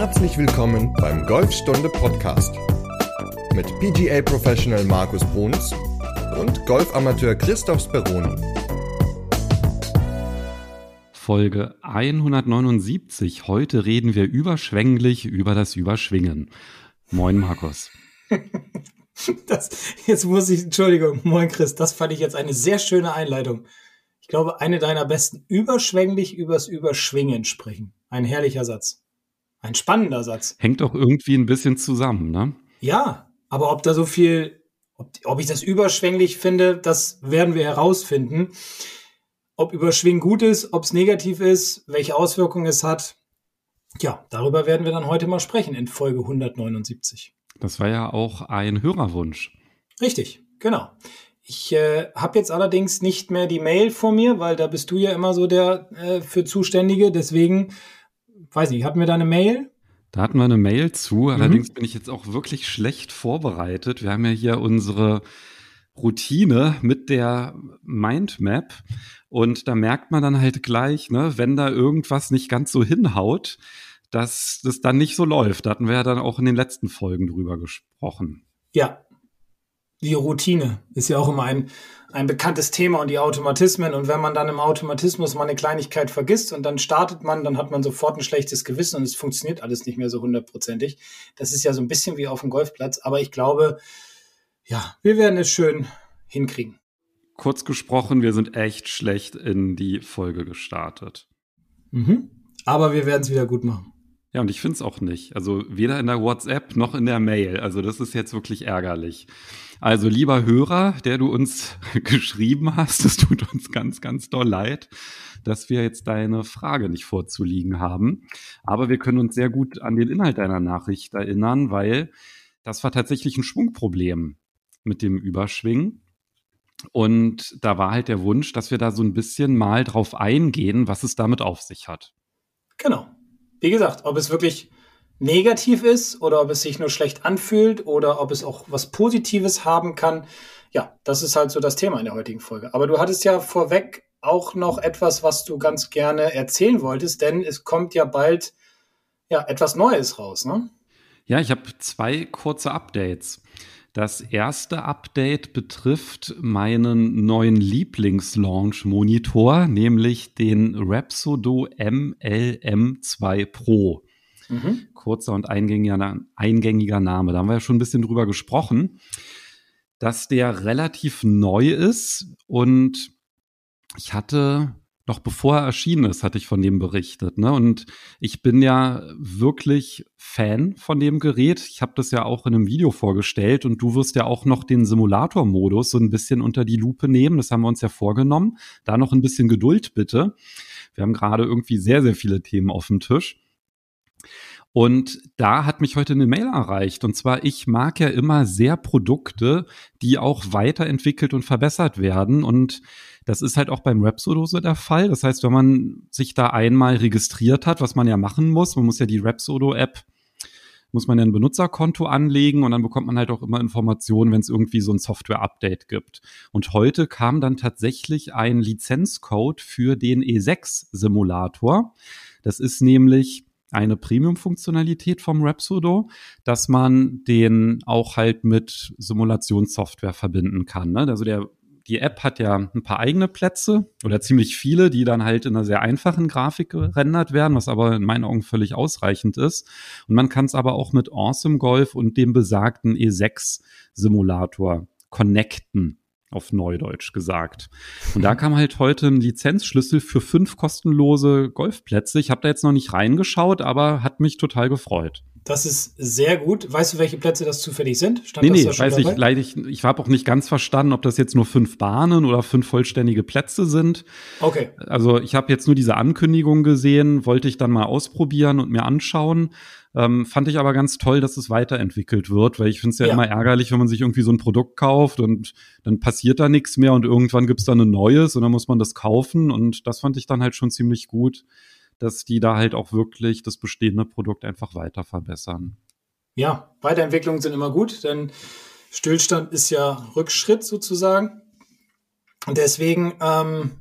Herzlich willkommen beim Golfstunde Podcast mit PGA Professional Markus Bruns und Golfamateur Christoph Speroni. Folge 179. Heute reden wir überschwänglich über das Überschwingen. Moin Markus. Das, jetzt muss ich, Entschuldigung, moin Chris, das fand ich jetzt eine sehr schöne Einleitung. Ich glaube, eine deiner besten überschwänglich übers Überschwingen sprechen. Ein herrlicher Satz. Ein spannender Satz. Hängt doch irgendwie ein bisschen zusammen, ne? Ja, aber ob da so viel, ob, ob ich das überschwänglich finde, das werden wir herausfinden. Ob Überschwingen gut ist, ob es negativ ist, welche Auswirkungen es hat. Ja, darüber werden wir dann heute mal sprechen in Folge 179. Das war ja auch ein Hörerwunsch. Richtig, genau. Ich äh, habe jetzt allerdings nicht mehr die Mail vor mir, weil da bist du ja immer so der äh, für Zuständige. Deswegen, weiß ich, hatten wir da eine Mail? Da hatten wir eine Mail zu. Allerdings mhm. bin ich jetzt auch wirklich schlecht vorbereitet. Wir haben ja hier unsere Routine mit der Mindmap. Und da merkt man dann halt gleich, ne, wenn da irgendwas nicht ganz so hinhaut, dass das dann nicht so läuft. Da hatten wir ja dann auch in den letzten Folgen drüber gesprochen. Ja. Die Routine ist ja auch immer ein, ein bekanntes Thema und die Automatismen. Und wenn man dann im Automatismus mal eine Kleinigkeit vergisst und dann startet man, dann hat man sofort ein schlechtes Gewissen und es funktioniert alles nicht mehr so hundertprozentig. Das ist ja so ein bisschen wie auf dem Golfplatz. Aber ich glaube, ja, wir werden es schön hinkriegen. Kurz gesprochen, wir sind echt schlecht in die Folge gestartet. Mhm. Aber wir werden es wieder gut machen. Ja, und ich finde es auch nicht. Also weder in der WhatsApp noch in der Mail. Also das ist jetzt wirklich ärgerlich. Also lieber Hörer, der du uns geschrieben hast, es tut uns ganz, ganz doll leid, dass wir jetzt deine Frage nicht vorzuliegen haben. Aber wir können uns sehr gut an den Inhalt deiner Nachricht erinnern, weil das war tatsächlich ein Schwungproblem mit dem Überschwingen. Und da war halt der Wunsch, dass wir da so ein bisschen mal drauf eingehen, was es damit auf sich hat. Genau wie gesagt, ob es wirklich negativ ist oder ob es sich nur schlecht anfühlt oder ob es auch was Positives haben kann. Ja, das ist halt so das Thema in der heutigen Folge. Aber du hattest ja vorweg auch noch etwas, was du ganz gerne erzählen wolltest, denn es kommt ja bald ja etwas Neues raus, ne? Ja, ich habe zwei kurze Updates. Das erste Update betrifft meinen neuen Lieblings-Launch-Monitor, nämlich den Rapsodo MLM2 Pro. Mhm. Kurzer und eingängiger, eingängiger Name. Da haben wir ja schon ein bisschen drüber gesprochen, dass der relativ neu ist und ich hatte noch bevor er erschienen ist, hatte ich von dem berichtet. Ne? Und ich bin ja wirklich Fan von dem Gerät. Ich habe das ja auch in einem Video vorgestellt und du wirst ja auch noch den Simulator-Modus so ein bisschen unter die Lupe nehmen. Das haben wir uns ja vorgenommen. Da noch ein bisschen Geduld bitte. Wir haben gerade irgendwie sehr, sehr viele Themen auf dem Tisch. Und da hat mich heute eine Mail erreicht. Und zwar, ich mag ja immer sehr Produkte, die auch weiterentwickelt und verbessert werden. Und das ist halt auch beim Rapsodo der Fall. Das heißt, wenn man sich da einmal registriert hat, was man ja machen muss, man muss ja die Rapsodo-App muss man ja ein Benutzerkonto anlegen und dann bekommt man halt auch immer Informationen, wenn es irgendwie so ein Software-Update gibt. Und heute kam dann tatsächlich ein Lizenzcode für den E6-Simulator. Das ist nämlich eine Premium-Funktionalität vom Rapsodo, dass man den auch halt mit Simulationssoftware verbinden kann. Ne? Also der die App hat ja ein paar eigene Plätze oder ziemlich viele, die dann halt in einer sehr einfachen Grafik gerendert werden, was aber in meinen Augen völlig ausreichend ist. Und man kann es aber auch mit Awesome Golf und dem besagten E6 Simulator connecten auf Neudeutsch gesagt. Und da kam halt heute ein Lizenzschlüssel für fünf kostenlose Golfplätze. Ich habe da jetzt noch nicht reingeschaut, aber hat mich total gefreut. Das ist sehr gut. Weißt du, welche Plätze das zufällig sind? Stand nee, nee, weiß ich leider. Ich, ich habe auch nicht ganz verstanden, ob das jetzt nur fünf Bahnen oder fünf vollständige Plätze sind. Okay. Also ich habe jetzt nur diese Ankündigung gesehen, wollte ich dann mal ausprobieren und mir anschauen. Ähm, fand ich aber ganz toll, dass es weiterentwickelt wird, weil ich finde es ja, ja, immer ärgerlich, wenn man sich irgendwie so ein Produkt kauft und dann passiert da nichts mehr und irgendwann gibt's dann ein neues und dann muss man das kaufen und das fand ich dann halt schon ziemlich gut dass die da halt auch wirklich das bestehende Produkt einfach weiter verbessern. Ja, Weiterentwicklungen sind immer gut, denn Stillstand ist ja Rückschritt sozusagen. Und deswegen ähm,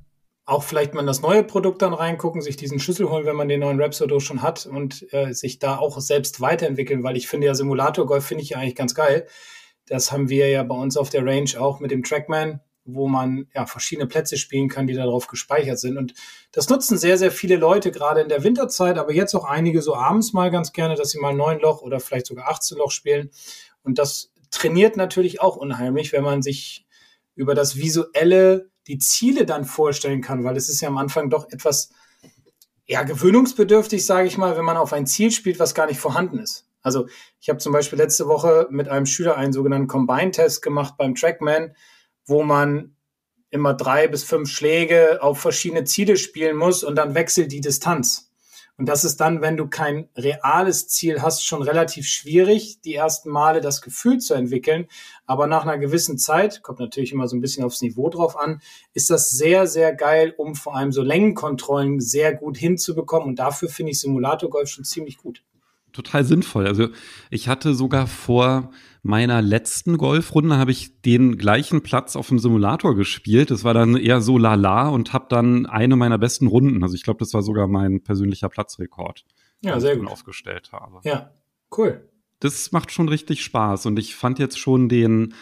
auch vielleicht mal in das neue Produkt dann reingucken, sich diesen Schlüssel holen, wenn man den neuen Rhapsody schon hat und äh, sich da auch selbst weiterentwickeln, weil ich finde ja Simulator Golf finde ich ja eigentlich ganz geil. Das haben wir ja bei uns auf der Range auch mit dem Trackman, wo man ja verschiedene Plätze spielen kann, die darauf gespeichert sind. Und das nutzen sehr, sehr viele Leute, gerade in der Winterzeit, aber jetzt auch einige so abends mal ganz gerne, dass sie mal neun Loch oder vielleicht sogar 18 Loch spielen. Und das trainiert natürlich auch unheimlich, wenn man sich über das Visuelle die Ziele dann vorstellen kann, weil es ist ja am Anfang doch etwas ja, gewöhnungsbedürftig, sage ich mal, wenn man auf ein Ziel spielt, was gar nicht vorhanden ist. Also ich habe zum Beispiel letzte Woche mit einem Schüler einen sogenannten Combine-Test gemacht beim Trackman, wo man immer drei bis fünf Schläge auf verschiedene Ziele spielen muss und dann wechselt die Distanz. Und das ist dann, wenn du kein reales Ziel hast, schon relativ schwierig, die ersten Male das Gefühl zu entwickeln. Aber nach einer gewissen Zeit, kommt natürlich immer so ein bisschen aufs Niveau drauf an, ist das sehr, sehr geil, um vor allem so Längenkontrollen sehr gut hinzubekommen. Und dafür finde ich Simulator Golf schon ziemlich gut total sinnvoll. Also ich hatte sogar vor meiner letzten Golfrunde habe ich den gleichen Platz auf dem Simulator gespielt. Das war dann eher so lala und habe dann eine meiner besten Runden. Also ich glaube, das war sogar mein persönlicher Platzrekord. Ja, sehr gut. aufgestellt habe. Ja, cool. Das macht schon richtig Spaß und ich fand jetzt schon den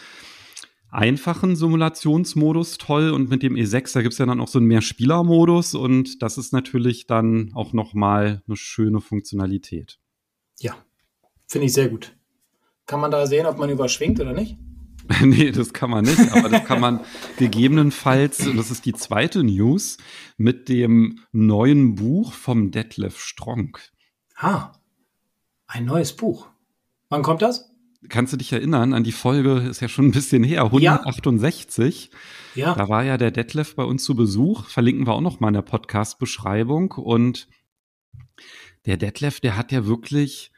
einfachen Simulationsmodus toll und mit dem E6, da gibt es ja dann auch so einen Mehrspieler-Modus und das ist natürlich dann auch nochmal eine schöne Funktionalität. Ja, finde ich sehr gut. Kann man da sehen, ob man überschwingt oder nicht? nee, das kann man nicht, aber das kann man gegebenenfalls, das ist die zweite News, mit dem neuen Buch vom Detlef Strong. Ah, ein neues Buch. Wann kommt das? Kannst du dich erinnern an die Folge, ist ja schon ein bisschen her, 168. Ja. ja. Da war ja der Detlef bei uns zu Besuch, verlinken wir auch noch mal in der Podcast-Beschreibung und der Detlef, der hat ja wirklich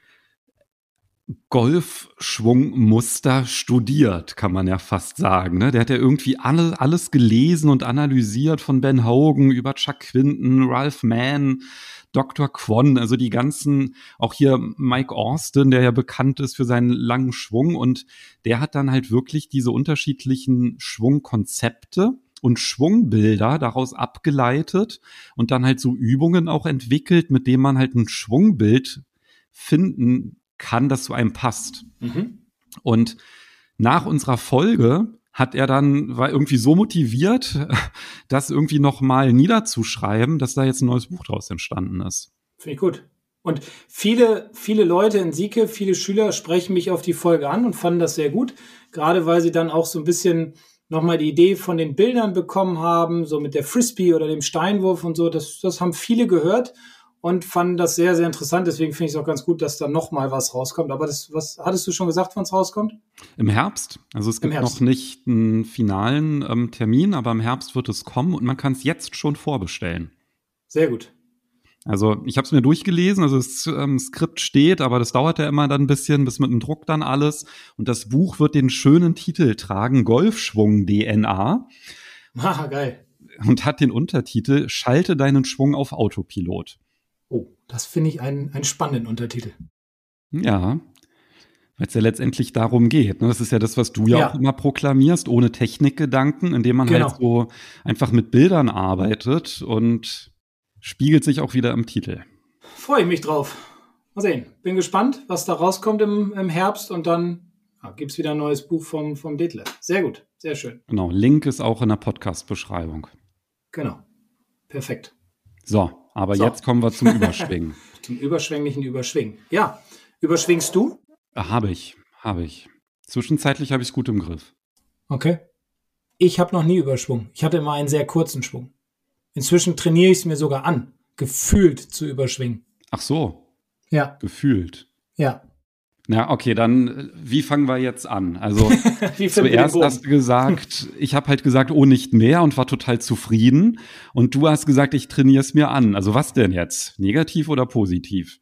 Golfschwungmuster studiert, kann man ja fast sagen. Ne? Der hat ja irgendwie alle, alles gelesen und analysiert von Ben Hogan über Chuck Quinton, Ralph Mann, Dr. Kwon, also die ganzen, auch hier Mike Austin, der ja bekannt ist für seinen langen Schwung und der hat dann halt wirklich diese unterschiedlichen Schwungkonzepte und Schwungbilder daraus abgeleitet und dann halt so Übungen auch entwickelt, mit denen man halt ein Schwungbild finden kann, das zu einem passt. Mhm. Und nach unserer Folge hat er dann, war irgendwie so motiviert, das irgendwie nochmal niederzuschreiben, dass da jetzt ein neues Buch draus entstanden ist. Finde ich gut. Und viele, viele Leute in Sieke, viele Schüler sprechen mich auf die Folge an und fanden das sehr gut. Gerade weil sie dann auch so ein bisschen nochmal die Idee von den Bildern bekommen haben, so mit der Frisbee oder dem Steinwurf und so. Das, das haben viele gehört und fanden das sehr, sehr interessant. Deswegen finde ich es auch ganz gut, dass da nochmal was rauskommt. Aber das, was hattest du schon gesagt, wann es rauskommt? Im Herbst. Also es gibt noch nicht einen finalen ähm, Termin, aber im Herbst wird es kommen und man kann es jetzt schon vorbestellen. Sehr gut. Also ich habe es mir durchgelesen, also das ähm, Skript steht, aber das dauert ja immer dann ein bisschen, bis mit dem Druck dann alles. Und das Buch wird den schönen Titel tragen, Golfschwung DNA. Ah, geil. Und hat den Untertitel Schalte deinen Schwung auf Autopilot. Oh, das finde ich einen, einen spannenden Untertitel. Ja, weil es ja letztendlich darum geht. Ne? Das ist ja das, was du ja, ja, auch immer proklamierst, ohne Technikgedanken, indem man halt genau. halt so einfach mit Bildern arbeitet und spiegelt sich auch wieder im Titel. Freue ich mich drauf. Mal sehen. Bin gespannt, was da rauskommt im, im Herbst und dann ja, gibt es wieder ein neues Buch vom, vom Detlef. Sehr gut, sehr schön. Genau, Link ist auch in der Podcast-Beschreibung. Genau, perfekt. So, aber so. jetzt kommen wir zum Überschwingen. zum überschwänglichen Überschwingen. Ja, überschwingst du? Habe ich, habe ich. Zwischenzeitlich habe ich es gut im Griff. Okay. Ich habe noch nie überschwungen. Ich hatte immer einen sehr kurzen Schwung. Inzwischen trainiere ich es mir sogar an, gefühlt zu überschwingen. Ach so. Ja. Gefühlt. Ja. Na, okay, dann wie fangen wir jetzt an? Also zuerst hast du gesagt, ich habe halt gesagt, oh, nicht mehr und war total zufrieden. Und du hast gesagt, ich trainiere es mir an. Also was denn jetzt? Negativ oder positiv?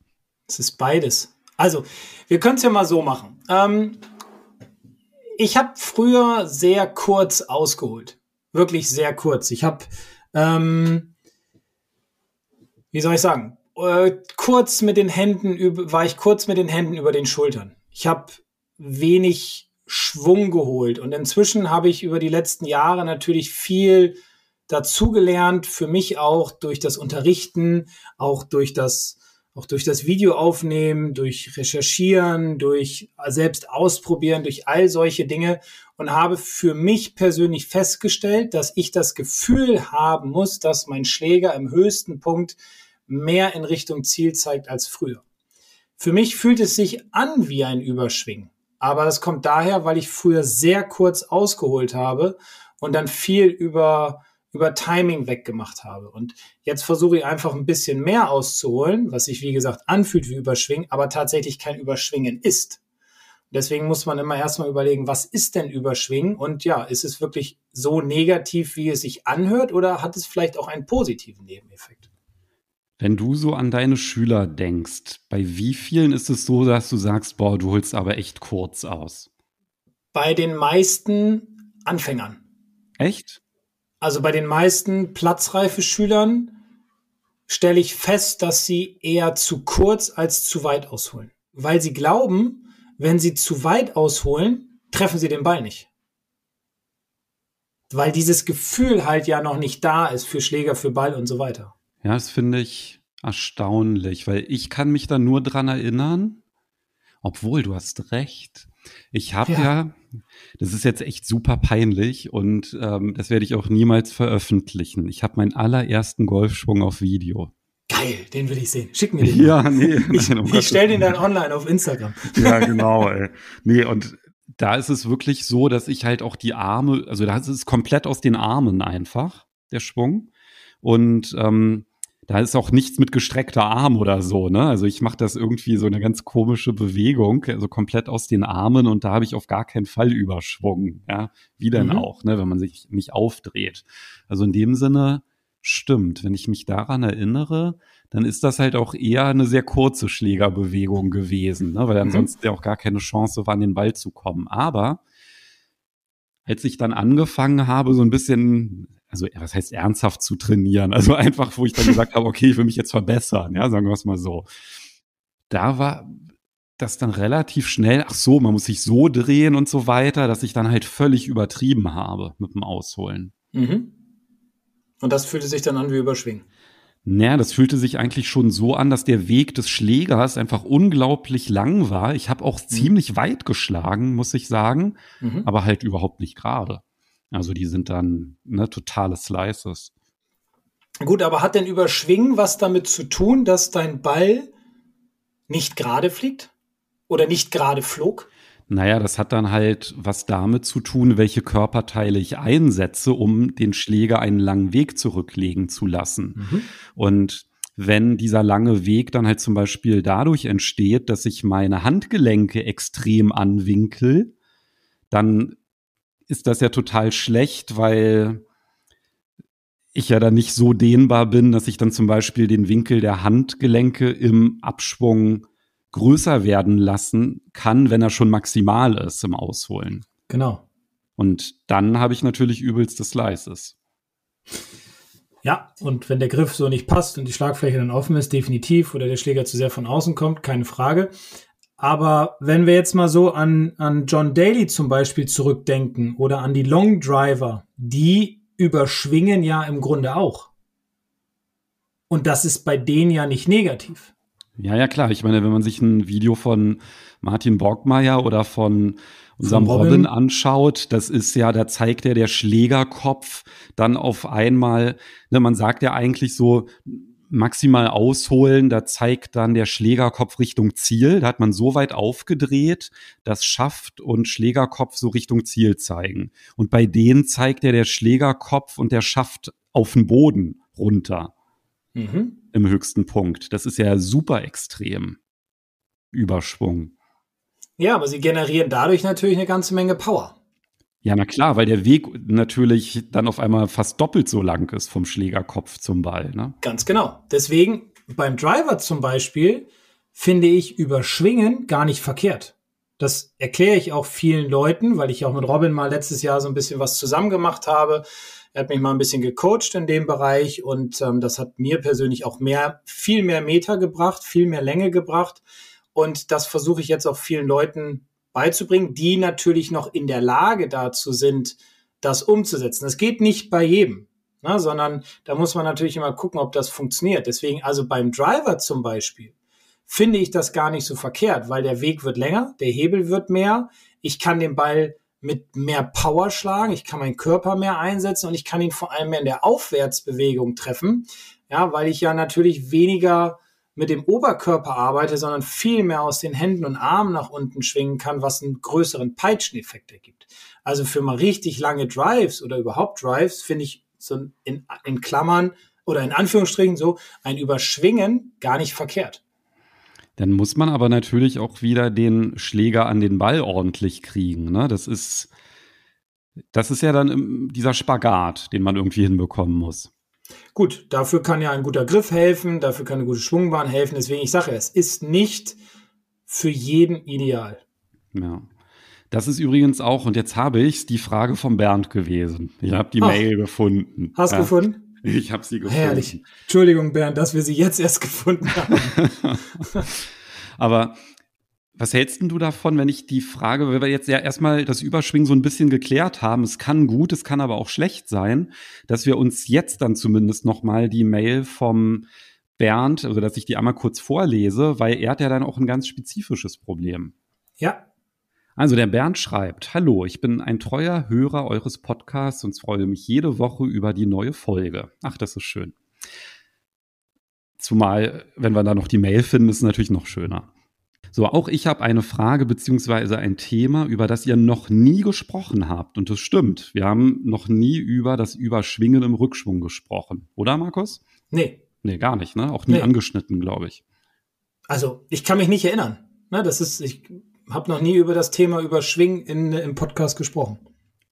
Es ist beides. Also, wir können es ja mal so machen. Ähm, ich habe früher sehr kurz ausgeholt. Wirklich sehr kurz. Ich habe ähm, wie soll ich sagen, äh, kurz mit den Händen, war ich kurz mit den Händen über den Schultern. Ich habe wenig Schwung geholt und inzwischen habe ich über die letzten Jahre natürlich viel dazugelernt, für mich auch durch das Unterrichten, auch durch das, auch durch das Videoaufnehmen, durch Recherchieren, durch selbst ausprobieren, durch all solche Dinge und habe für mich persönlich festgestellt, dass ich das Gefühl haben muss, dass mein Schläger im höchsten Punkt mehr in Richtung Ziel zeigt als früher. Für mich fühlt es sich an wie ein Überschwingen. Aber das kommt daher, weil ich früher sehr kurz ausgeholt habe und dann viel über, über Timing weggemacht habe. Und jetzt versuche ich einfach ein bisschen mehr auszuholen, was sich wie gesagt anfühlt wie Überschwingen, aber tatsächlich kein Überschwingen ist. Deswegen muss man immer erstmal überlegen, was ist denn Überschwingen? Und ja, ist es wirklich so negativ, wie es sich anhört, oder hat es vielleicht auch einen positiven Nebeneffekt? Wenn du so an deine Schüler denkst, bei wie vielen ist es so, dass du sagst, boah, du holst aber echt kurz aus? Bei den meisten Anfängern. Echt? Also bei den meisten platzreife Schülern stelle ich fest, dass sie eher zu kurz als zu weit ausholen. Weil sie glauben, wenn sie zu weit ausholen, treffen sie den Ball nicht. Weil dieses Gefühl halt ja noch nicht da ist für Schläger, für Ball und so weiter. Ja, das finde ich erstaunlich, weil ich kann mich da nur dran erinnern, obwohl du hast recht. Ich habe ja. ja. das ist jetzt echt super peinlich und ähm, das werde ich auch niemals veröffentlichen. Ich habe meinen allerersten Golfschwung auf Video. Geil, den will ich sehen. Schick mir den. Ja, nee. Ich, nein, um ich stelle den dann online auf Instagram. Ja, genau, ey. Nee, und da ist es wirklich so, dass ich halt auch die Arme, also da ist es komplett aus den Armen einfach, der Schwung. Und ähm, da ist auch nichts mit gestreckter Arm oder so, ne? Also ich mache das irgendwie so eine ganz komische Bewegung, also komplett aus den Armen und da habe ich auf gar keinen Fall Überschwung, ja? Wie denn mhm. auch, ne, wenn man sich nicht aufdreht. Also in dem Sinne stimmt, wenn ich mich daran erinnere, dann ist das halt auch eher eine sehr kurze Schlägerbewegung gewesen, ne? weil mhm. ansonsten mhm. ja auch gar keine Chance war, an den Ball zu kommen. Aber als ich dann angefangen habe, so ein bisschen also was heißt ernsthaft zu trainieren? Also einfach, wo ich dann gesagt habe, okay, ich will mich jetzt verbessern, ja, sagen wir es mal so. Da war das dann relativ schnell, ach so, man muss sich so drehen und so weiter, dass ich dann halt völlig übertrieben habe mit dem Ausholen. Mhm. Und das fühlte sich dann an wie Überschwingen. Naja, das fühlte sich eigentlich schon so an, dass der Weg des Schlägers einfach unglaublich lang war. Ich habe auch mhm. ziemlich weit geschlagen, muss ich sagen, mhm. aber halt überhaupt nicht gerade. Also die sind dann ne, totale Slices. Gut, aber hat denn Überschwingen was damit zu tun, dass dein Ball nicht gerade fliegt? Oder nicht gerade flog? Naja, das hat dann halt was damit zu tun, welche Körperteile ich einsetze, um den Schläger einen langen Weg zurücklegen zu lassen. Mhm. Und wenn dieser lange Weg dann halt zum Beispiel dadurch entsteht, dass ich meine Handgelenke extrem anwinkel, dann ist das ja total schlecht, weil ich ja dann nicht so dehnbar bin, dass ich dann zum Beispiel den Winkel der Handgelenke im Abschwung größer werden lassen kann, wenn er schon maximal ist im Ausholen. Genau. Und dann habe ich natürlich übelste Slices. Ja, und wenn der Griff so nicht passt und die Schlagfläche dann offen ist, definitiv, oder der Schläger zu sehr von außen kommt, keine Frage. Aber wenn wir jetzt mal so an, an John Daly zum Beispiel zurückdenken oder an die Long Driver, die überschwingen ja im Grunde auch. Und das ist bei denen ja nicht negativ. Ja, ja, klar. Ich meine, wenn man sich ein Video von Martin Borgmeier oder von unserem Robin. Robin anschaut, das ist ja, da zeigt er der Schlägerkopf dann auf einmal, ne, man sagt ja eigentlich so, maximal ausholen, da zeigt dann der Schlägerkopf Richtung Ziel. Da hat man so weit aufgedreht, dass Schaft und Schlägerkopf so Richtung Ziel zeigen. Und bei denen zeigt er der Schlägerkopf und der Schaft auf den Boden runter. Mhm. Im höchsten Punkt. Das ist ja super extrem. Überschwung. Ja, aber sie generieren dadurch natürlich eine ganze Menge Power. Ja, na klar, weil der Weg natürlich dann auf einmal fast doppelt so lang ist vom Schlägerkopf zum Ball. Ne? Ganz genau. Deswegen beim Driver zum Beispiel finde ich Überschwingen gar nicht verkehrt. Das erkläre ich auch vielen Leuten, weil ich auch mit Robin mal letztes Jahr so ein bisschen was zusammen gemacht habe. Er hat mich mal ein bisschen gecoacht in dem Bereich und ähm, das hat mir persönlich auch mehr, viel mehr Meter gebracht, viel mehr Länge gebracht. Und das versuche ich jetzt auch vielen Leuten beizubringen, die natürlich noch in der Lage dazu sind, das umzusetzen. Das geht nicht bei jedem. ne? sondern da muss man natürlich immer gucken, ob das funktioniert. Deswegen also beim Driver zum Beispiel finde ich das gar nicht so verkehrt, weil der Weg wird länger, der Hebel wird mehr, ich kann den Ball mit mehr Power schlagen, ich kann meinen Körper mehr einsetzen und ich kann ihn vor allem mehr in der Aufwärtsbewegung treffen, ja, weil ich ja natürlich weniger mit dem Oberkörper arbeite, sondern viel mehr aus den Händen und Armen nach unten schwingen kann, was einen größeren Peitscheneffekt ergibt. Also für mal richtig lange Drives oder überhaupt Drives finde ich so in, in Klammern oder in Anführungsstrichen so ein Überschwingen gar nicht verkehrt. Dann muss man aber natürlich auch wieder den Schläger an den Ball ordentlich kriegen. Ne? Das ist, das ist ja dann dieser Spagat, den man irgendwie hinbekommen muss. Gut, dafür kann ja ein guter Griff helfen, dafür kann eine gute Schwungbahn helfen. Deswegen, ich sage, es ist nicht für jeden ideal. Ja. Das ist übrigens auch, und jetzt habe ich die Frage von Bernd gewesen. Ich habe die Ach, Mail gefunden. Hast du ja. gefunden? Ich habe sie gefunden. Herrlich. Entschuldigung, Bernd, dass wir sie jetzt erst gefunden haben. Aber was hältst du davon, wenn ich die Frage, weil wir jetzt ja erstmal das Überschwingen so ein bisschen geklärt haben, es kann gut, es kann aber auch schlecht sein, dass wir uns jetzt dann zumindest nochmal die Mail vom Bernd, also dass ich die einmal kurz vorlese, weil er hat ja dann auch ein ganz spezifisches Problem. Ja. Also der Bernd schreibt, Hallo, ich bin ein treuer Hörer eures Podcasts und freue mich jede Woche über die neue Folge. Ach, das ist schön. Zumal, wenn wir da noch die Mail finden, ist es natürlich noch schöner. So, auch ich habe eine Frage beziehungsweise ein Thema, über das ihr noch nie gesprochen habt. Und das stimmt. Wir haben noch nie über das Überschwingen im Rückschwung gesprochen. Oder, Markus? Nee. Nee, gar nicht, ne? Auch nie nee. angeschnitten, glaube ich. Also, ich kann mich nicht erinnern. Ne, das ist, ich habe noch nie über das Thema Überschwingen in, im Podcast gesprochen.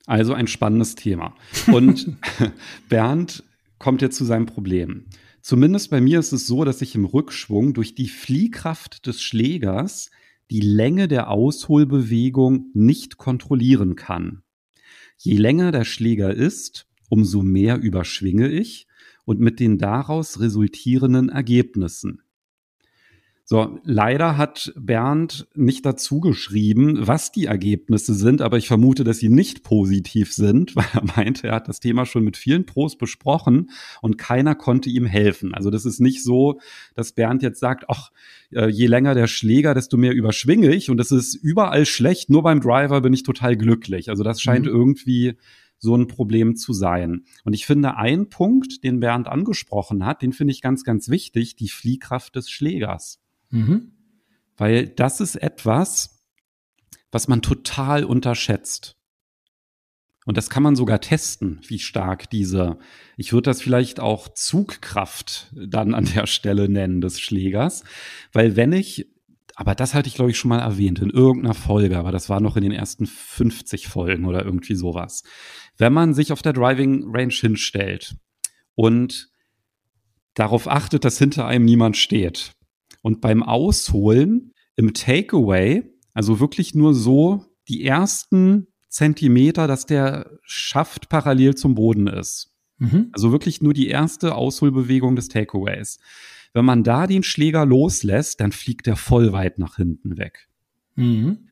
Also ein spannendes Thema. Und Bernd kommt jetzt zu seinem Problem. Zumindest bei mir ist es so, dass ich im Rückschwung durch die Fliehkraft des Schlägers die Länge der Ausholbewegung nicht kontrollieren kann. Je länger der Schläger ist, umso mehr überschwinge ich und mit den daraus resultierenden Ergebnissen. So, leider hat Bernd nicht dazu geschrieben, was die Ergebnisse sind, aber ich vermute, dass sie nicht positiv sind, weil er meinte, er hat das Thema schon mit vielen Pros besprochen und keiner konnte ihm helfen. Also das ist nicht so, dass Bernd jetzt sagt, ach, äh, je länger der Schläger, desto mehr überschwinge ich und das ist überall schlecht, nur beim Driver bin ich total glücklich. Also das scheint mhm. irgendwie so ein Problem zu sein. Und ich finde, ein Punkt, den Bernd angesprochen hat, den finde ich ganz, ganz wichtig, die Fliehkraft des Schlägers. Mhm. Weil das ist etwas, was man total unterschätzt. Und das kann man sogar testen, wie stark diese, ich würde das vielleicht auch Zugkraft dann an der Stelle nennen des Schlägers. Weil wenn ich, aber das hatte ich glaube ich schon mal erwähnt in irgendeiner Folge, aber das war noch in den ersten 50 Folgen oder irgendwie sowas. Wenn man sich auf der Driving Range hinstellt und darauf achtet, dass hinter einem niemand steht, und beim Ausholen im Takeaway, also wirklich nur so die ersten Zentimeter, dass der Schaft parallel zum Boden ist. Mhm. Also wirklich nur die erste Ausholbewegung des Takeaways. Wenn man da den Schläger loslässt, dann fliegt er voll weit nach hinten weg. Mhm.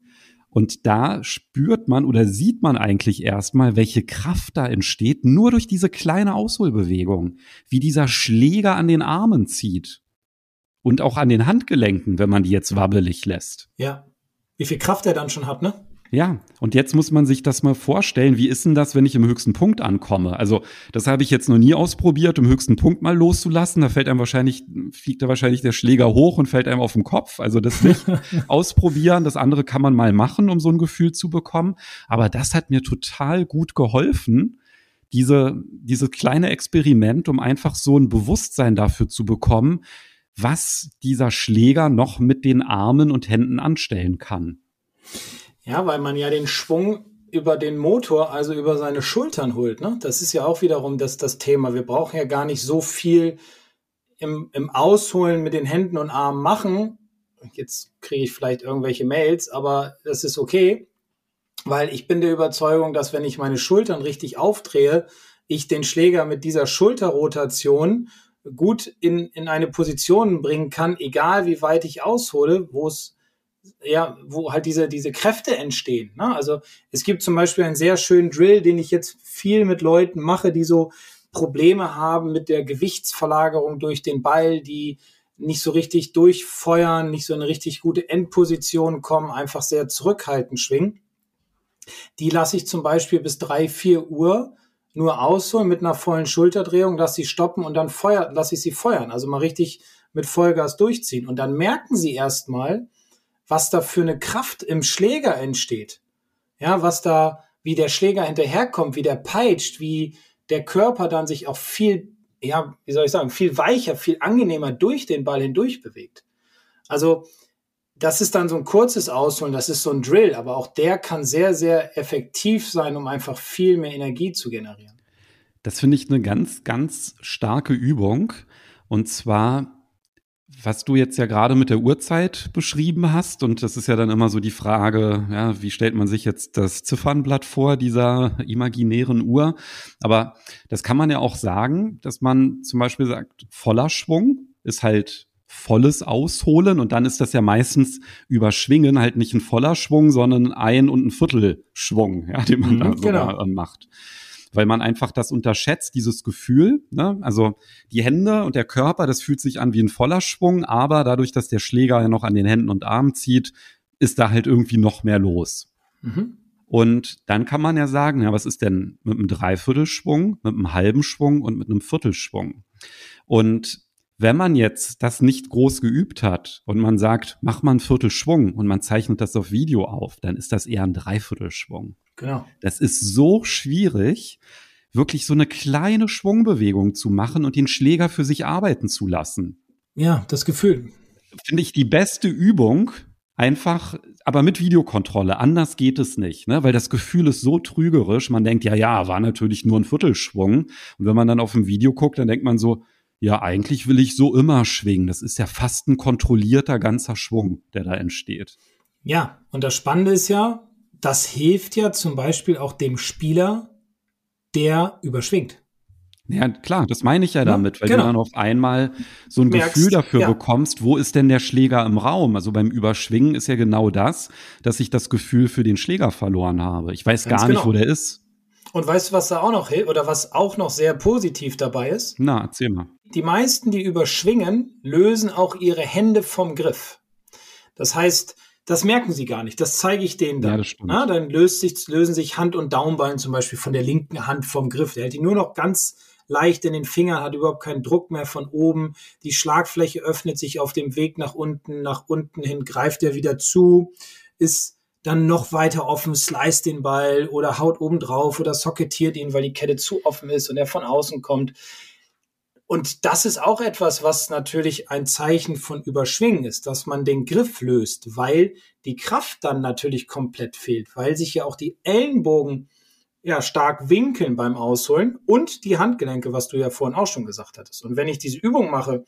Und da spürt man oder sieht man eigentlich erstmal, welche Kraft da entsteht, nur durch diese kleine Ausholbewegung, wie dieser Schläger an den Armen zieht und auch an den Handgelenken, wenn man die jetzt wabbelig lässt. Ja. Wie viel Kraft er dann schon hat, ne? Ja, und jetzt muss man sich das mal vorstellen, wie ist denn das, wenn ich im höchsten Punkt ankomme? Also, das habe ich jetzt noch nie ausprobiert, im höchsten Punkt mal loszulassen. Da fällt einem wahrscheinlich, fliegt da wahrscheinlich der Schläger hoch und fällt einem auf den Kopf. Also das nicht ausprobieren, das andere kann man mal machen, um so ein Gefühl zu bekommen. Aber das hat mir total gut geholfen, diese, dieses kleine Experiment, um einfach so ein Bewusstsein dafür zu bekommen, was dieser Schläger noch mit den Armen und Händen anstellen kann. Ja, weil man ja den Schwung über den Motor, also über seine Schultern holt. Ne? Das ist ja auch wiederum das, das Thema. Wir brauchen ja gar nicht so viel im, im Ausholen mit den Händen und Armen machen. Jetzt kriege ich vielleicht irgendwelche Mails, aber das ist okay, weil ich bin der Überzeugung, dass wenn ich meine Schultern richtig aufdrehe, ich den Schläger mit dieser Schulterrotation gut in, in eine Position bringen kann, egal wie weit ich aushole, wo es ja, wo halt diese, diese Kräfte entstehen. Ne? Also es gibt zum Beispiel einen sehr schönen Drill, den ich jetzt viel mit Leuten mache, die so Probleme haben mit der Gewichtsverlagerung durch den Ball, die nicht so richtig durchfeuern, nicht so eine richtig gute Endposition kommen, einfach sehr zurückhaltend schwingen. Die lasse ich zum Beispiel bis drei, vier Uhr nur ausholen mit einer vollen Schulterdrehung, lasse sie stoppen und dann feuer, lasse ich sie feuern. Also mal richtig mit Vollgas durchziehen. Und dann merken sie erstmal, was da für eine Kraft im Schläger entsteht. Ja, was da, wie der Schläger hinterherkommt, wie der peitscht, wie der Körper dann sich auch viel, ja, wie soll ich sagen, viel weicher, viel angenehmer durch den Ball hindurch bewegt. Also, das ist dann so ein kurzes Ausholen, das ist so ein Drill, aber auch der kann sehr, sehr effektiv sein, um einfach viel mehr Energie zu generieren. Das finde ich eine ganz, ganz starke Übung. Und zwar was du jetzt ja gerade mit der Uhrzeit beschrieben hast, und das ist ja dann immer so die Frage, ja, wie stellt man sich jetzt das Ziffernblatt vor dieser imaginären Uhr? Aber das kann man ja auch sagen, dass man zum Beispiel sagt, voller Schwung ist halt volles Ausholen und dann ist das ja meistens überschwingen, halt nicht ein voller Schwung, sondern ein und ein Viertelschwung, ja, den man mhm, da sogar genau. macht weil man einfach das unterschätzt, dieses Gefühl. Ne? Also die Hände und der Körper, das fühlt sich an wie ein voller Schwung, aber dadurch, dass der Schläger ja noch an den Händen und Armen zieht, ist da halt irgendwie noch mehr los. Mhm. Und dann kann man ja sagen, ja, was ist denn mit einem Dreiviertelschwung, mit einem halben Schwung und mit einem Viertelschwung? Und wenn man jetzt das nicht groß geübt hat und man sagt, mach mal einen Viertelschwung und man zeichnet das auf Video auf, dann ist das eher ein Dreiviertelschwung. Genau. Das ist so schwierig, wirklich so eine kleine Schwungbewegung zu machen und den Schläger für sich arbeiten zu lassen. Ja, das Gefühl. Finde ich die beste Übung, einfach, aber mit Videokontrolle. Anders geht es nicht, ne? weil das Gefühl ist so trügerisch. Man denkt, ja, ja, war natürlich nur ein Viertelschwung. Und wenn man dann auf ein Video guckt, dann denkt man so, ja, eigentlich will ich so immer schwingen. Das ist ja fast ein kontrollierter ganzer Schwung, der da entsteht. Ja, und das Spannende ist ja, das hilft ja zum Beispiel auch dem Spieler, der überschwingt. Ja, klar, das meine ich ja damit, weil genau. du dann auf einmal so ein Merkst, Gefühl dafür ja. bekommst, wo ist denn der Schläger im Raum? Also beim Überschwingen ist ja genau das, dass ich das Gefühl für den Schläger verloren habe. Ich weiß Ganz gar nicht, genau. wo der ist. Und weißt du, was da auch noch hilft oder was auch noch sehr positiv dabei ist? Na, erzähl mal. Die meisten, die überschwingen, lösen auch ihre Hände vom Griff. Das heißt, das merken sie gar nicht. Das zeige ich denen dann. Ja, das stimmt. Na, dann löst sich, lösen sich Hand und Daumenballen zum Beispiel von der linken Hand vom Griff. Der hält die nur noch ganz leicht in den Fingern, hat überhaupt keinen Druck mehr von oben. Die Schlagfläche öffnet sich auf dem Weg nach unten, nach unten hin, greift er wieder zu, ist dann noch weiter offen, slice den Ball oder haut oben drauf oder socketiert ihn, weil die Kette zu offen ist und er von außen kommt. Und das ist auch etwas, was natürlich ein Zeichen von Überschwingen ist, dass man den Griff löst, weil die Kraft dann natürlich komplett fehlt, weil sich ja auch die Ellenbogen ja stark winkeln beim Ausholen und die Handgelenke, was du ja vorhin auch schon gesagt hattest. Und wenn ich diese Übung mache,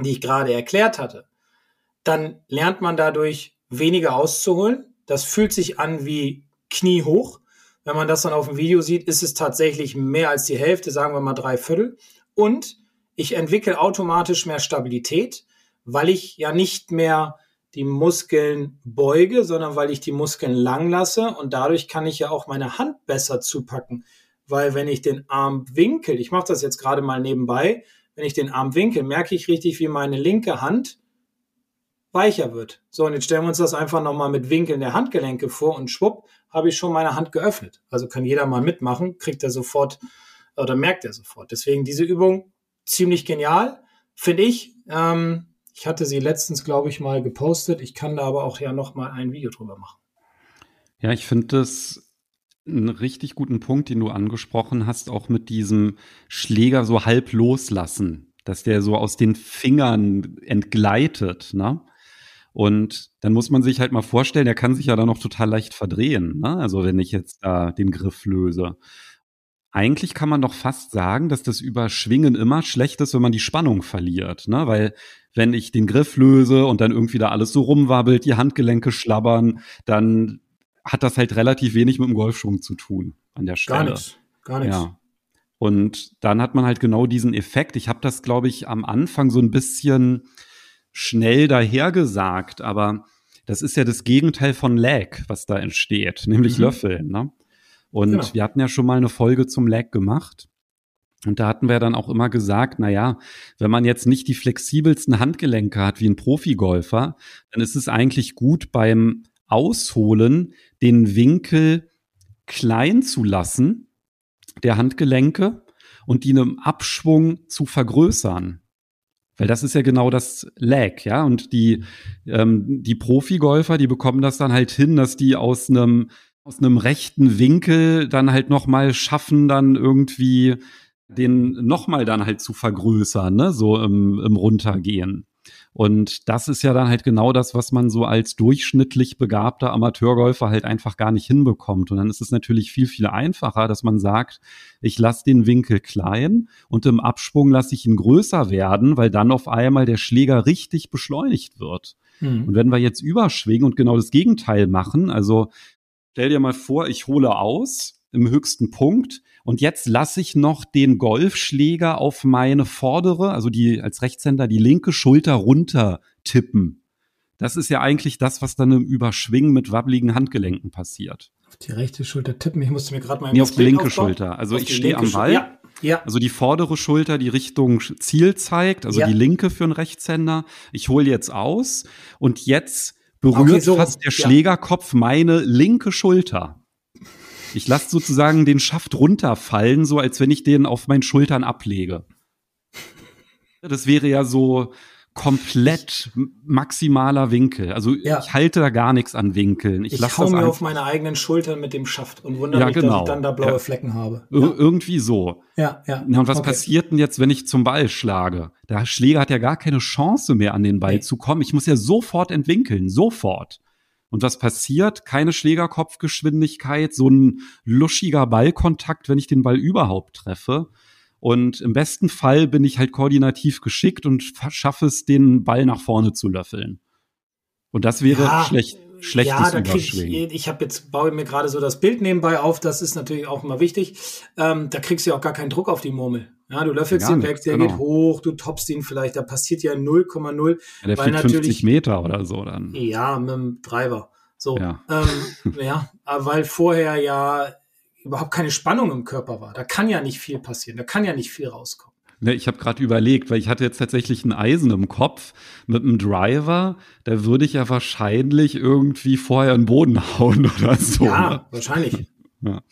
die ich gerade erklärt hatte, dann lernt man dadurch weniger auszuholen. Das fühlt sich an wie Knie hoch. Wenn man das dann auf dem Video sieht, ist es tatsächlich mehr als die Hälfte, sagen wir mal drei Viertel und ich entwickle automatisch mehr Stabilität, weil ich ja nicht mehr die Muskeln beuge, sondern weil ich die Muskeln lang lasse und dadurch kann ich ja auch meine Hand besser zupacken, weil wenn ich den Arm winkel, ich mache das jetzt gerade mal nebenbei, wenn ich den Arm winkel, merke ich richtig, wie meine linke Hand weicher wird. So, und jetzt stellen wir uns das einfach nochmal mit Winkeln der Handgelenke vor und schwupp, habe ich schon meine Hand geöffnet. Also kann jeder mal mitmachen, kriegt er sofort oder merkt er sofort. Deswegen diese Übung ziemlich genial, finde ich. Ähm, ich hatte sie letztens, glaube ich, mal gepostet. Ich kann da aber auch ja noch mal ein Video drüber machen. Ja, ich finde das einen richtig guten Punkt, den du angesprochen hast, auch mit diesem Schläger so halb loslassen, dass der so aus den Fingern entgleitet, ne? Und dann muss man sich halt mal vorstellen, der kann sich ja dann noch total leicht verdrehen, ne? Also wenn ich jetzt da den Griff löse eigentlich kann man doch fast sagen, dass das Überschwingen immer schlecht ist, wenn man die Spannung verliert, ne? Weil wenn ich den Griff löse und dann irgendwie da alles so rumwabbelt, die Handgelenke schlabbern, dann hat das halt relativ wenig mit dem Golfschwung zu tun an der Stelle. Gar nichts, gar nichts. Ja. Und dann hat man halt genau diesen Effekt. Ich habe das, glaube ich, am Anfang so ein bisschen schnell dahergesagt, aber das ist ja das Gegenteil von Lag, was da entsteht, nämlich mhm. Löffeln. Ne? Und genau. wir hatten ja schon mal eine Folge zum Lag gemacht. Und da hatten wir dann auch immer gesagt, na ja, wenn man jetzt nicht die flexibelsten Handgelenke hat wie ein Profigolfer, dann ist es eigentlich gut beim Ausholen den Winkel klein zu lassen, der Handgelenke, und die in einem Abschwung zu vergrößern. Weil das ist ja genau das Lag, ja. Und die, ähm, die Profigolfer, die bekommen das dann halt hin, dass die aus einem aus einem rechten Winkel dann halt nochmal schaffen, dann irgendwie den nochmal dann halt zu vergrößern, ne, so im, im Runtergehen. Und das ist ja dann halt genau das, was man so als durchschnittlich begabter Amateurgolfer halt einfach gar nicht hinbekommt. Und dann ist es natürlich viel, viel einfacher, dass man sagt, ich lasse den Winkel klein und im Abschwung lasse ich ihn größer werden, weil dann auf einmal der Schläger richtig beschleunigt wird. Mhm. Und wenn wir jetzt überschwingen und genau das Gegenteil machen, also stell dir mal vor, ich hole aus im höchsten Punkt und jetzt lasse ich noch den Golfschläger auf meine vordere, also die als Rechtshänder die linke Schulter runter tippen. Das ist ja eigentlich das, was dann im Überschwingen mit wabbligen Handgelenken passiert. Auf die rechte Schulter tippen. Ich musste mir gerade mal. Nee, auf die linke aufbauen. Schulter. Also auf ich stehe am Ball. Ja, ja. Also die vordere Schulter, die Richtung Ziel zeigt, also ja. die linke für einen Rechtshänder. Ich hole jetzt aus und jetzt berührt okay, so, fast der Schlägerkopf meine linke Schulter. Ich lasse sozusagen den Schaft runterfallen, so als wenn ich den auf meinen Schultern ablege. Das wäre ja so komplett maximaler Winkel. Also ja. ich halte da gar nichts an Winkeln. Ich, ich hau mir auf meine eigenen Schultern mit dem Schaft und wundere ja, mich, genau. dass ich dann da blaue ja. Flecken habe. Ir irgendwie so. Ja, ja. Na, und was okay. passiert denn jetzt, wenn ich zum Ball schlage? Der Schläger hat ja gar keine Chance mehr, an den Ball nee. zu kommen. Ich muss ja sofort entwinkeln, sofort. Und was passiert? Keine Schlägerkopfgeschwindigkeit, so ein luschiger Ballkontakt, wenn ich den Ball überhaupt treffe. Und im besten Fall bin ich halt koordinativ geschickt und schaffe es, den Ball nach vorne zu löffeln. Und das wäre ja, schlecht. Schlechtes ja, da krieg ich, ich habe jetzt baue mir gerade so das Bild nebenbei auf, das ist natürlich auch immer wichtig. Ähm, da kriegst du ja auch gar keinen Druck auf die Murmel. Ja, du löffelst ihn weg, der genau. geht hoch, du toppst ihn vielleicht, da passiert ja 0,0. Ja, der fliegt 50 Meter oder so dann. Ja, mit dem Treiber. So, ja. Ähm, ja, weil vorher ja überhaupt keine Spannung im Körper war. Da kann ja nicht viel passieren, da kann ja nicht viel rauskommen. Ne, ich habe gerade überlegt, weil ich hatte jetzt tatsächlich ein Eisen im Kopf mit einem Driver, da würde ich ja wahrscheinlich irgendwie vorher in den Boden hauen oder so. Ja, ne? wahrscheinlich. ja.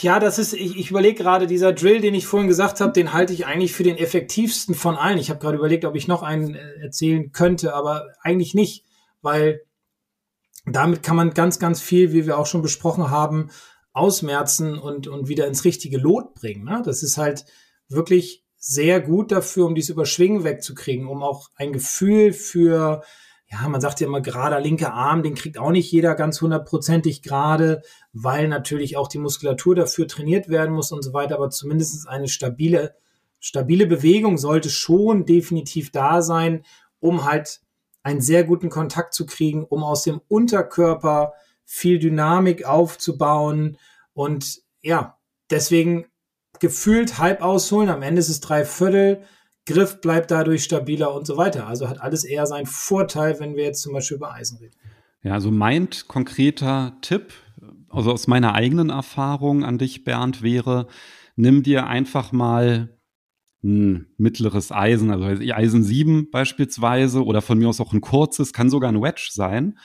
Ja, das ist, ich, ich überlege gerade, dieser Drill, den ich vorhin gesagt habe, den halte ich eigentlich für den effektivsten von allen. Ich habe gerade überlegt, ob ich noch einen äh, erzählen könnte, aber eigentlich nicht, weil damit kann man ganz, ganz viel, wie wir auch schon besprochen haben, ausmerzen und, und wieder ins richtige Lot bringen. Ne? Das ist halt wirklich sehr gut dafür, um dieses Überschwingen wegzukriegen, um auch ein Gefühl für ja, man sagt ja immer gerader linker Arm, den kriegt auch nicht jeder ganz hundertprozentig gerade, weil natürlich auch die Muskulatur dafür trainiert werden muss und so weiter, aber zumindest eine stabile, stabile Bewegung sollte schon definitiv da sein, um halt einen sehr guten Kontakt zu kriegen, um aus dem Unterkörper viel Dynamik aufzubauen. Und ja, deswegen gefühlt halb ausholen, am Ende ist es drei Viertel, Griff bleibt dadurch stabiler und so weiter. Also hat alles eher seinen Vorteil, wenn wir jetzt zum Beispiel über Eisen reden. Ja, also mein konkreter Tipp, also aus meiner eigenen Erfahrung an dich, Bernd, wäre, nimm dir einfach mal ein mittleres Eisen, also Eisen 7 beispielsweise oder von mir aus auch ein kurzes, kann sogar ein Wedge sein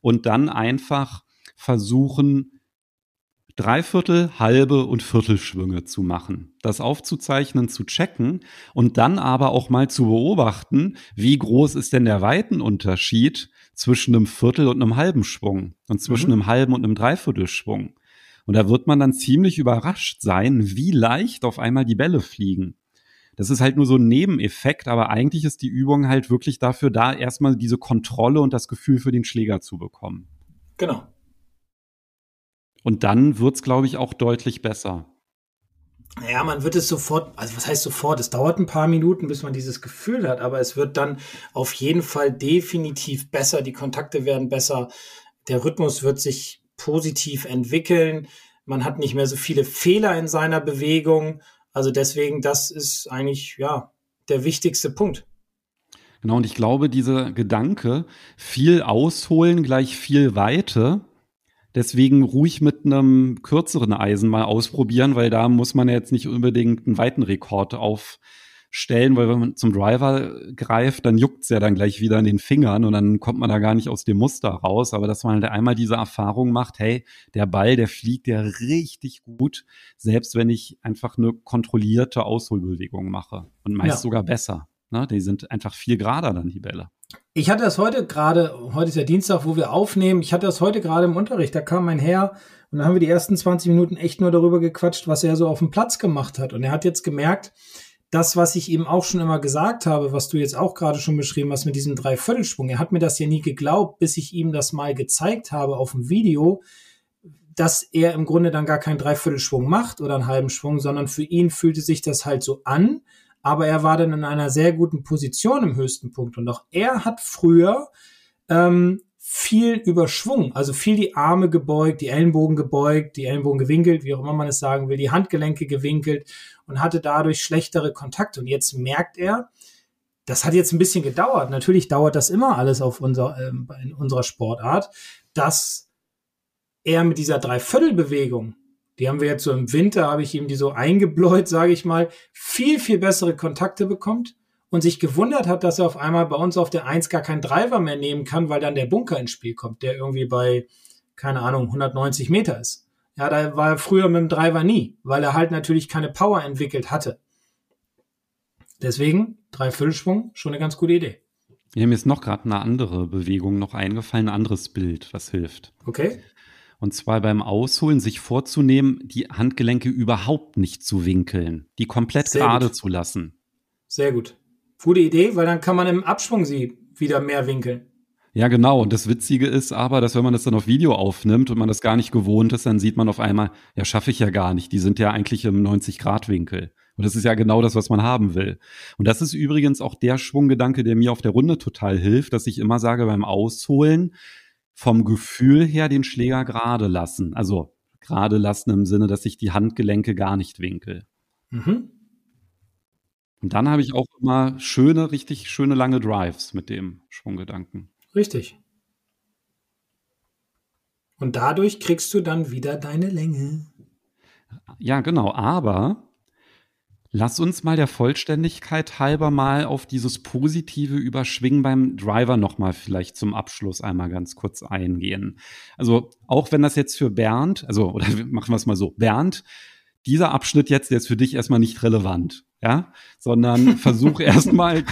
und dann einfach versuchen, Dreiviertel, halbe und Viertelschwünge zu machen, das aufzuzeichnen, zu checken und dann aber auch mal zu beobachten, wie groß ist denn der Weitenunterschied zwischen einem Viertel und einem halben Schwung und zwischen mhm. einem halben und einem Dreiviertelschwung. Und da wird man dann ziemlich überrascht sein, wie leicht auf einmal die Bälle fliegen. Das ist halt nur so ein Nebeneffekt, aber eigentlich ist die Übung halt wirklich dafür da, erstmal diese Kontrolle und das Gefühl für den Schläger zu bekommen. Genau. Und dann wird's, glaube ich, auch deutlich besser. Ja, man wird es sofort, also was heißt sofort? Es dauert ein paar Minuten, bis man dieses Gefühl hat, aber es wird dann auf jeden Fall definitiv besser. Die Kontakte werden besser. Der Rhythmus wird sich positiv entwickeln. Man hat nicht mehr so viele Fehler in seiner Bewegung. Also deswegen, das ist eigentlich, ja, der wichtigste Punkt. Genau, und ich glaube, dieser Gedanke, viel ausholen gleich viel Weite, Deswegen ruhig mit einem kürzeren Eisen mal ausprobieren, weil da muss man ja jetzt nicht unbedingt einen weiten Rekord aufstellen, weil wenn man zum Driver greift, dann juckt's ja dann gleich wieder in den Fingern und dann kommt man da gar nicht aus dem Muster raus. Aber dass man halt einmal diese Erfahrung macht, hey, der Ball, der fliegt ja richtig gut, selbst wenn ich einfach eine kontrollierte Ausholbewegung mache und meist ja. sogar besser. Ne? Die sind einfach viel gerader dann, die Bälle. Ich hatte das heute gerade, heute ist ja Dienstag, wo wir aufnehmen, ich hatte das heute gerade im Unterricht, da kam mein Herr und da haben wir die ersten 20 Minuten echt nur darüber gequatscht, was er so auf dem Platz gemacht hat. Und er hat jetzt gemerkt, das, was ich ihm auch schon immer gesagt habe, was du jetzt auch gerade schon beschrieben hast mit diesem Dreiviertelschwung, er hat mir das ja nie geglaubt, bis ich ihm das mal gezeigt habe auf dem Video, dass er im Grunde dann gar keinen Dreiviertelschwung macht oder einen halben Schwung, sondern für ihn fühlte sich das halt so an, aber er war dann in einer sehr guten Position im höchsten Punkt. Und auch er hat früher ähm, viel überschwungen, also viel die Arme gebeugt, die Ellenbogen gebeugt, die Ellenbogen gewinkelt, wie auch immer man es sagen will, die Handgelenke gewinkelt und hatte dadurch schlechtere Kontakte. Und jetzt merkt er, das hat jetzt ein bisschen gedauert. Natürlich dauert das immer alles auf unser, äh, in unserer Sportart, dass er mit dieser Dreiviertelbewegung die haben wir jetzt so im Winter, habe ich ihm die so eingebläut, sage ich mal, viel, viel bessere Kontakte bekommt und sich gewundert hat, dass er auf einmal bei uns auf der 1 gar keinen Driver mehr nehmen kann, weil dann der Bunker ins Spiel kommt, der irgendwie bei, keine Ahnung, 190 Meter ist. Ja, da war er früher mit dem Driver nie, weil er halt natürlich keine Power entwickelt hatte. Deswegen, Dreiviertelschwung, schon eine ganz gute Idee. Ja, mir ist noch gerade eine andere Bewegung noch eingefallen, ein anderes Bild, was hilft. Okay. Und zwar beim Ausholen sich vorzunehmen, die Handgelenke überhaupt nicht zu winkeln, die komplett Sehr gerade gut. zu lassen. Sehr gut. Gute Idee, weil dann kann man im Abschwung sie wieder mehr winkeln. Ja, genau. Und das Witzige ist aber, dass wenn man das dann auf Video aufnimmt und man das gar nicht gewohnt ist, dann sieht man auf einmal, ja, schaffe ich ja gar nicht. Die sind ja eigentlich im 90-Grad-Winkel. Und das ist ja genau das, was man haben will. Und das ist übrigens auch der Schwunggedanke, der mir auf der Runde total hilft, dass ich immer sage beim Ausholen, vom Gefühl her den Schläger gerade lassen. Also gerade lassen im Sinne, dass ich die Handgelenke gar nicht winkel. Mhm. Und dann habe ich auch immer schöne, richtig schöne lange Drives mit dem Schwunggedanken. Richtig. Und dadurch kriegst du dann wieder deine Länge. Ja, genau. Aber Lass uns mal der Vollständigkeit halber mal auf dieses positive Überschwingen beim Driver nochmal vielleicht zum Abschluss einmal ganz kurz eingehen. Also auch wenn das jetzt für Bernd, also oder machen wir es mal so, Bernd, dieser Abschnitt jetzt, der ist für dich erstmal nicht relevant, ja, sondern versuch erstmal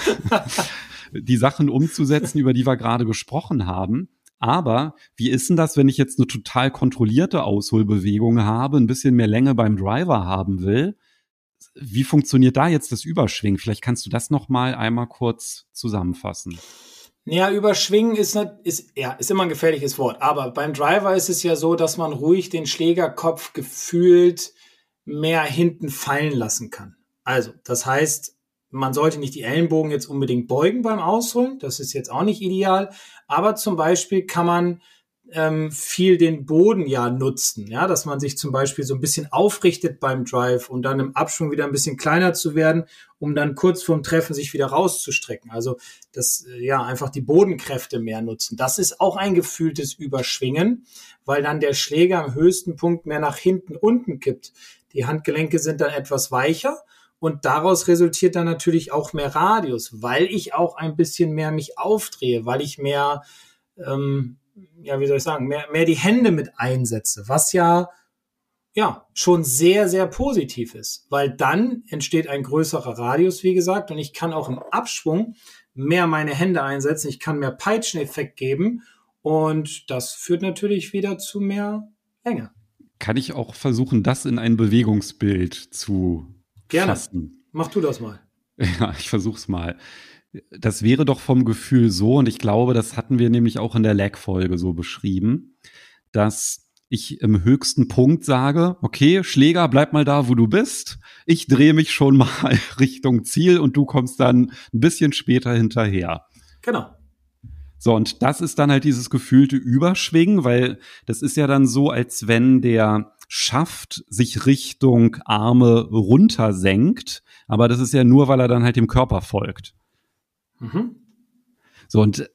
die Sachen umzusetzen, über die wir gerade gesprochen haben. Aber wie ist denn das, wenn ich jetzt eine total kontrollierte Ausholbewegung habe, ein bisschen mehr Länge beim Driver haben will? Wie funktioniert da jetzt das Überschwingen? Vielleicht kannst du das noch mal einmal kurz zusammenfassen. Ja, überschwingen ist, nicht, ist, ja, ist immer ein gefährliches Wort. Aber beim Driver ist es ja so, dass man ruhig den Schlägerkopf gefühlt mehr hinten fallen lassen kann. Also, das heißt, man sollte nicht die Ellenbogen jetzt unbedingt beugen beim Ausholen. Das ist jetzt auch nicht ideal. Aber zum Beispiel kann man ähm, viel den Boden ja nutzen, ja, dass man sich zum Beispiel so ein bisschen aufrichtet beim Drive und dann im Abschwung wieder ein bisschen kleiner zu werden, um dann kurz vorm Treffen sich wieder rauszustrecken. Also das äh, ja einfach die Bodenkräfte mehr nutzen. Das ist auch ein gefühltes Überschwingen, weil dann der Schläger am höchsten Punkt mehr nach hinten unten kippt. Die Handgelenke sind dann etwas weicher und daraus resultiert dann natürlich auch mehr Radius, weil ich auch ein bisschen mehr mich aufdrehe, weil ich mehr ähm, ja, wie soll ich sagen, mehr, mehr die Hände mit einsetze, was ja, ja, schon sehr, sehr positiv ist, weil dann entsteht ein größerer Radius, wie gesagt, und ich kann auch im Abschwung mehr meine Hände einsetzen, ich kann mehr Peitscheneffekt geben und das führt natürlich wieder zu mehr Länge. Kann ich auch versuchen, das in ein Bewegungsbild zu Gerne. fassen? Mach du das mal. Ja, ich versuch's mal. Das wäre doch vom Gefühl so, und ich glaube, das hatten wir nämlich auch in der Lag-Folge so beschrieben, dass ich im höchsten Punkt sage, okay, Schläger, bleib mal da, wo du bist. Ich drehe mich schon mal Richtung Ziel und du kommst dann ein bisschen später hinterher. Genau. So, und das ist dann halt dieses gefühlte Überschwingen, weil das ist ja dann so, als wenn der Schaft sich Richtung Arme runtersenkt, aber das ist ja nur, weil er dann halt dem Körper folgt. Mhm. So, und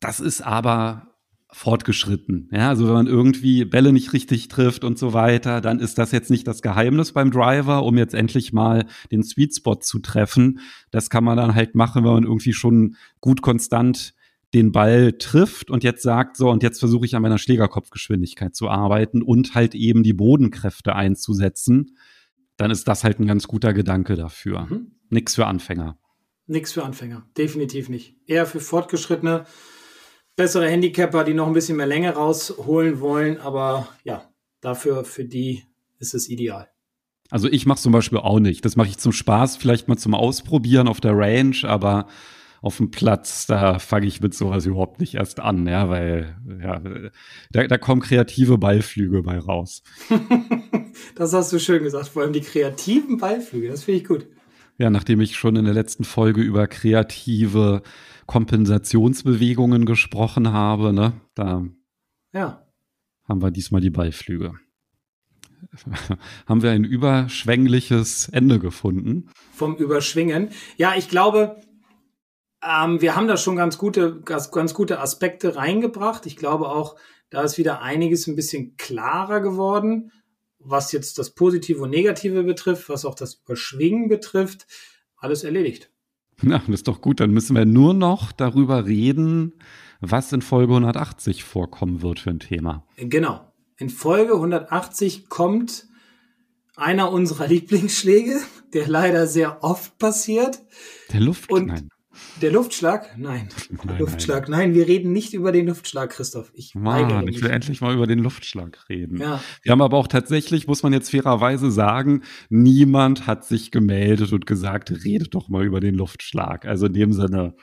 das ist aber fortgeschritten. Ja, also wenn man irgendwie Bälle nicht richtig trifft und so weiter, dann ist das jetzt nicht das Geheimnis beim Driver, um jetzt endlich mal den Sweet Spot zu treffen. Das kann man dann halt machen, wenn man irgendwie schon gut konstant den Ball trifft und jetzt sagt, so, und jetzt versuche ich an meiner Schlägerkopfgeschwindigkeit zu arbeiten und halt eben die Bodenkräfte einzusetzen, dann ist das halt ein ganz guter Gedanke dafür. Mhm. Nix für Anfänger. Nix für Anfänger, definitiv nicht. Eher für Fortgeschrittene, bessere Handicapper, die noch ein bisschen mehr Länge rausholen wollen, aber ja, dafür, für die ist es ideal. Also ich mache zum Beispiel auch nicht. Das mache ich zum Spaß, vielleicht mal zum Ausprobieren auf der Range, aber auf dem Platz, da fange ich mit sowas überhaupt nicht erst an, ja, weil ja, da, da kommen kreative Ballflüge bei raus. das hast du schön gesagt, vor allem die kreativen Ballflüge, das finde ich gut. Ja, nachdem ich schon in der letzten Folge über kreative Kompensationsbewegungen gesprochen habe, ne, da ja. haben wir diesmal die Ballflüge. haben wir ein überschwängliches Ende gefunden. Vom Überschwingen. Ja, ich glaube, ähm, wir haben da schon ganz gute, ganz, ganz gute Aspekte reingebracht. Ich glaube auch, da ist wieder einiges ein bisschen klarer geworden, was jetzt das Positive und Negative betrifft, was auch das Überschwingen betrifft. Alles erledigt. Na, das ist doch gut. Dann müssen wir nur noch darüber reden, was in Folge 180 vorkommen wird für ein Thema. Genau. In Folge 180 kommt einer unserer Lieblingsschläge, der leider sehr oft passiert. Der Luft. Und. Der Luftschlag? Nein. nein Luftschlag, nein. nein. wir reden nicht über den Luftschlag, Christoph. Ich, Mann, ich will endlich mal über den Luftschlag reden. Ja. Wir haben aber auch tatsächlich, muss man jetzt fairerweise sagen, niemand hat sich gemeldet und gesagt, redet doch mal über den Luftschlag. Also in dem Sinne,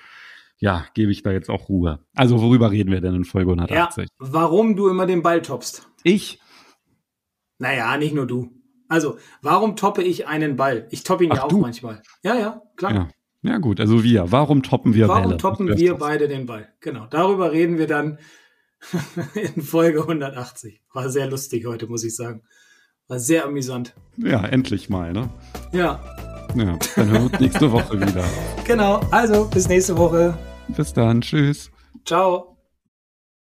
ja, gebe ich da jetzt auch Ruhe. Also worüber reden wir denn in Folge 180? Ja, warum du immer den Ball toppst. Ich? Naja, nicht nur du. Also, warum toppe ich einen Ball? Ich toppe ihn Ach, ja auch du? manchmal. Ja, ja, klar. Ja. Ja gut, also wir. Warum toppen wir Warum Bälle? toppen wir das? beide den Ball? Genau, darüber reden wir dann in Folge 180. War sehr lustig heute, muss ich sagen. War sehr amüsant. Ja, endlich mal, ne? Ja. Ja, dann hören wir uns nächste Woche wieder. Genau, also bis nächste Woche. Bis dann, tschüss. Ciao.